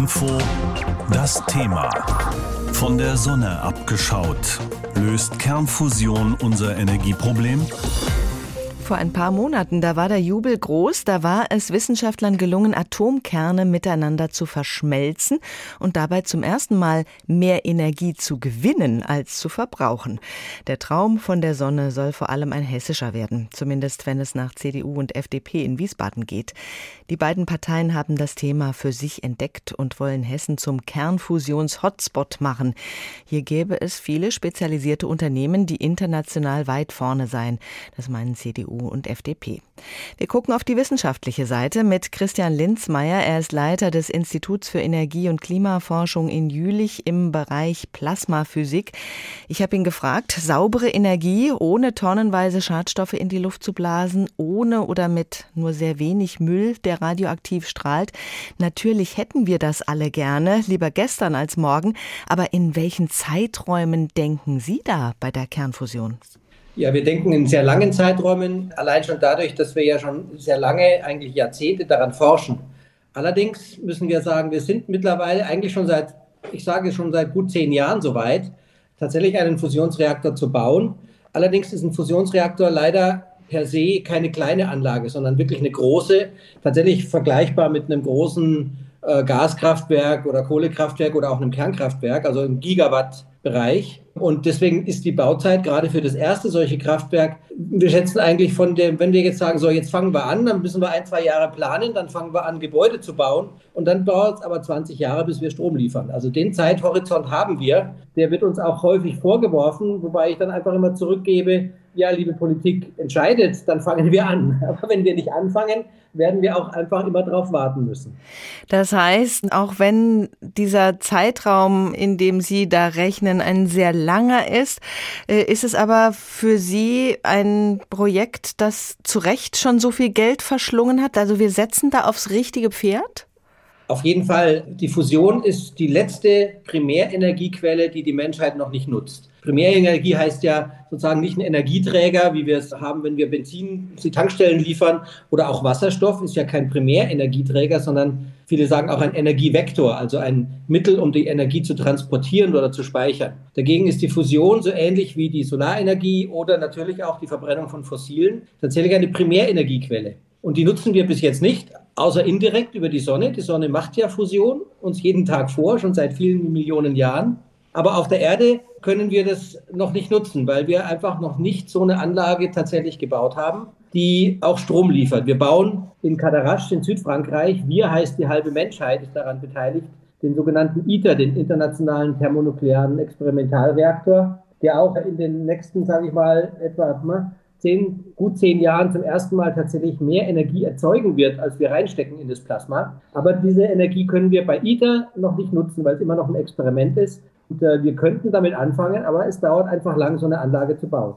Info das Thema. Von der Sonne abgeschaut. Löst Kernfusion unser Energieproblem? Vor ein paar Monaten, da war der Jubel groß, da war es Wissenschaftlern gelungen, Atomkerne miteinander zu verschmelzen und dabei zum ersten Mal mehr Energie zu gewinnen als zu verbrauchen. Der Traum von der Sonne soll vor allem ein hessischer werden, zumindest wenn es nach CDU und FDP in Wiesbaden geht. Die beiden Parteien haben das Thema für sich entdeckt und wollen Hessen zum Kernfusions-Hotspot machen. Hier gäbe es viele spezialisierte Unternehmen, die international weit vorne seien. Das meinen CDU und FDP. Wir gucken auf die wissenschaftliche Seite mit Christian Linzmeier. Er ist Leiter des Instituts für Energie- und Klimaforschung in Jülich im Bereich Plasmaphysik. Ich habe ihn gefragt, saubere Energie ohne tonnenweise Schadstoffe in die Luft zu blasen, ohne oder mit nur sehr wenig Müll, der radioaktiv strahlt. Natürlich hätten wir das alle gerne, lieber gestern als morgen. Aber in welchen Zeiträumen denken Sie da bei der Kernfusion? Ja, wir denken in sehr langen Zeiträumen, allein schon dadurch, dass wir ja schon sehr lange, eigentlich Jahrzehnte daran forschen. Allerdings müssen wir sagen, wir sind mittlerweile eigentlich schon seit, ich sage schon seit gut zehn Jahren soweit, tatsächlich einen Fusionsreaktor zu bauen. Allerdings ist ein Fusionsreaktor leider per se keine kleine Anlage, sondern wirklich eine große, tatsächlich vergleichbar mit einem großen äh, Gaskraftwerk oder Kohlekraftwerk oder auch einem Kernkraftwerk, also im Gigawatt-Bereich. Und deswegen ist die Bauzeit gerade für das erste solche Kraftwerk, wir schätzen eigentlich von dem, wenn wir jetzt sagen, so jetzt fangen wir an, dann müssen wir ein, zwei Jahre planen, dann fangen wir an, Gebäude zu bauen und dann dauert es aber 20 Jahre, bis wir Strom liefern. Also den Zeithorizont haben wir. Der wird uns auch häufig vorgeworfen, wobei ich dann einfach immer zurückgebe, ja, liebe Politik, entscheidet, dann fangen wir an. Aber wenn wir nicht anfangen, werden wir auch einfach immer darauf warten müssen. Das heißt, auch wenn dieser Zeitraum, in dem Sie da rechnen, ein sehr langer ist, äh, ist es aber für Sie ein Projekt, das zu Recht schon so viel Geld verschlungen hat? Also wir setzen da aufs richtige Pferd? Auf jeden Fall, die Fusion ist die letzte Primärenergiequelle, die die Menschheit noch nicht nutzt. Primärenergie heißt ja sozusagen nicht ein Energieträger, wie wir es haben, wenn wir Benzin die Tankstellen liefern oder auch Wasserstoff ist ja kein Primärenergieträger, sondern viele sagen auch ein Energievektor, also ein Mittel, um die Energie zu transportieren oder zu speichern. Dagegen ist die Fusion so ähnlich wie die Solarenergie oder natürlich auch die Verbrennung von Fossilen tatsächlich eine Primärenergiequelle. Und die nutzen wir bis jetzt nicht, außer indirekt über die Sonne. Die Sonne macht ja Fusion uns jeden Tag vor, schon seit vielen Millionen Jahren. Aber auf der Erde können wir das noch nicht nutzen, weil wir einfach noch nicht so eine Anlage tatsächlich gebaut haben, die auch Strom liefert. Wir bauen in Cadarache in Südfrankreich, wir heißt die halbe Menschheit ist daran beteiligt, den sogenannten ITER, den Internationalen Thermonuklearen Experimentalreaktor, der auch in den nächsten, sage ich mal, etwa zehn, gut zehn Jahren zum ersten Mal tatsächlich mehr Energie erzeugen wird, als wir reinstecken in das Plasma. Aber diese Energie können wir bei ITER noch nicht nutzen, weil es immer noch ein Experiment ist. Und äh, wir könnten damit anfangen, aber es dauert einfach lang, so eine Anlage zu bauen.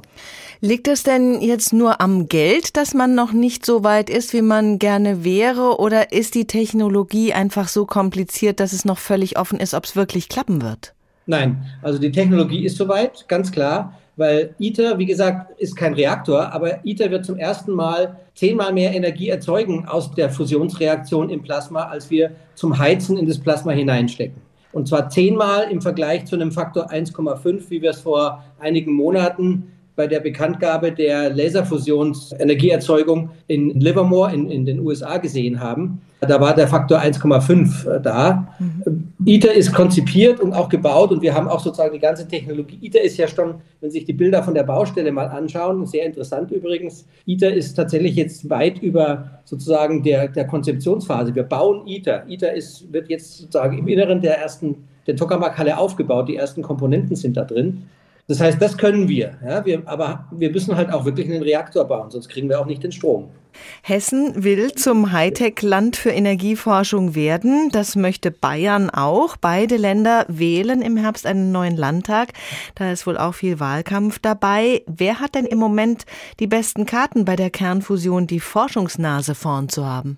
Liegt es denn jetzt nur am Geld, dass man noch nicht so weit ist, wie man gerne wäre? Oder ist die Technologie einfach so kompliziert, dass es noch völlig offen ist, ob es wirklich klappen wird? Nein, also die Technologie ist soweit, ganz klar weil ITER, wie gesagt, ist kein Reaktor, aber ITER wird zum ersten Mal zehnmal mehr Energie erzeugen aus der Fusionsreaktion im Plasma, als wir zum Heizen in das Plasma hineinstecken. Und zwar zehnmal im Vergleich zu einem Faktor 1,5, wie wir es vor einigen Monaten bei der Bekanntgabe der Laserfusionsenergieerzeugung in Livermore in, in den USA gesehen haben. Da war der Faktor 1,5 äh, da. Mhm. ITER ist konzipiert und auch gebaut und wir haben auch sozusagen die ganze Technologie. ITER ist ja schon, wenn Sie sich die Bilder von der Baustelle mal anschauen, sehr interessant übrigens. ITER ist tatsächlich jetzt weit über sozusagen der, der Konzeptionsphase. Wir bauen ITER. ITER ist, wird jetzt sozusagen im Inneren der ersten, der Tokamak-Halle aufgebaut. Die ersten Komponenten sind da drin. Das heißt, das können wir, ja, wir. Aber wir müssen halt auch wirklich einen Reaktor bauen, sonst kriegen wir auch nicht den Strom. Hessen will zum Hightech-Land für Energieforschung werden. Das möchte Bayern auch. Beide Länder wählen im Herbst einen neuen Landtag. Da ist wohl auch viel Wahlkampf dabei. Wer hat denn im Moment die besten Karten bei der Kernfusion, die Forschungsnase vorn zu haben?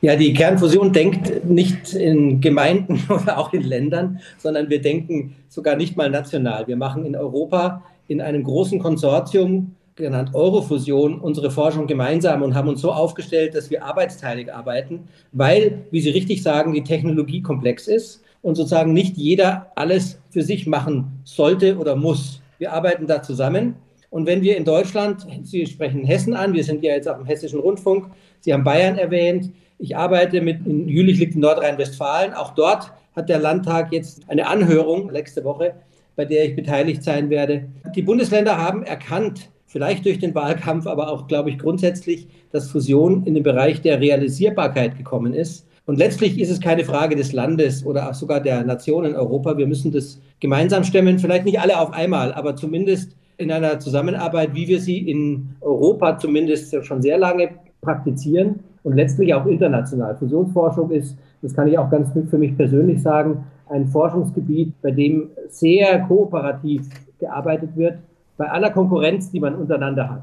Ja, die Kernfusion denkt nicht in Gemeinden oder auch in Ländern, sondern wir denken sogar nicht mal national. Wir machen in Europa in einem großen Konsortium genannt Eurofusion, unsere Forschung gemeinsam und haben uns so aufgestellt, dass wir arbeitsteilig arbeiten, weil, wie Sie richtig sagen, die Technologie komplex ist und sozusagen nicht jeder alles für sich machen sollte oder muss. Wir arbeiten da zusammen. Und wenn wir in Deutschland, Sie sprechen Hessen an, wir sind ja jetzt auch im Hessischen Rundfunk, Sie haben Bayern erwähnt, ich arbeite mit, in Jülich liegt in Nordrhein-Westfalen, auch dort hat der Landtag jetzt eine Anhörung nächste Woche, bei der ich beteiligt sein werde. Die Bundesländer haben erkannt, vielleicht durch den Wahlkampf, aber auch, glaube ich, grundsätzlich, dass Fusion in den Bereich der Realisierbarkeit gekommen ist. Und letztlich ist es keine Frage des Landes oder sogar der Nation in Europa. Wir müssen das gemeinsam stemmen, vielleicht nicht alle auf einmal, aber zumindest in einer Zusammenarbeit, wie wir sie in Europa zumindest schon sehr lange praktizieren und letztlich auch international. Fusionsforschung ist, das kann ich auch ganz für mich persönlich sagen, ein Forschungsgebiet, bei dem sehr kooperativ gearbeitet wird bei aller Konkurrenz, die man untereinander hat.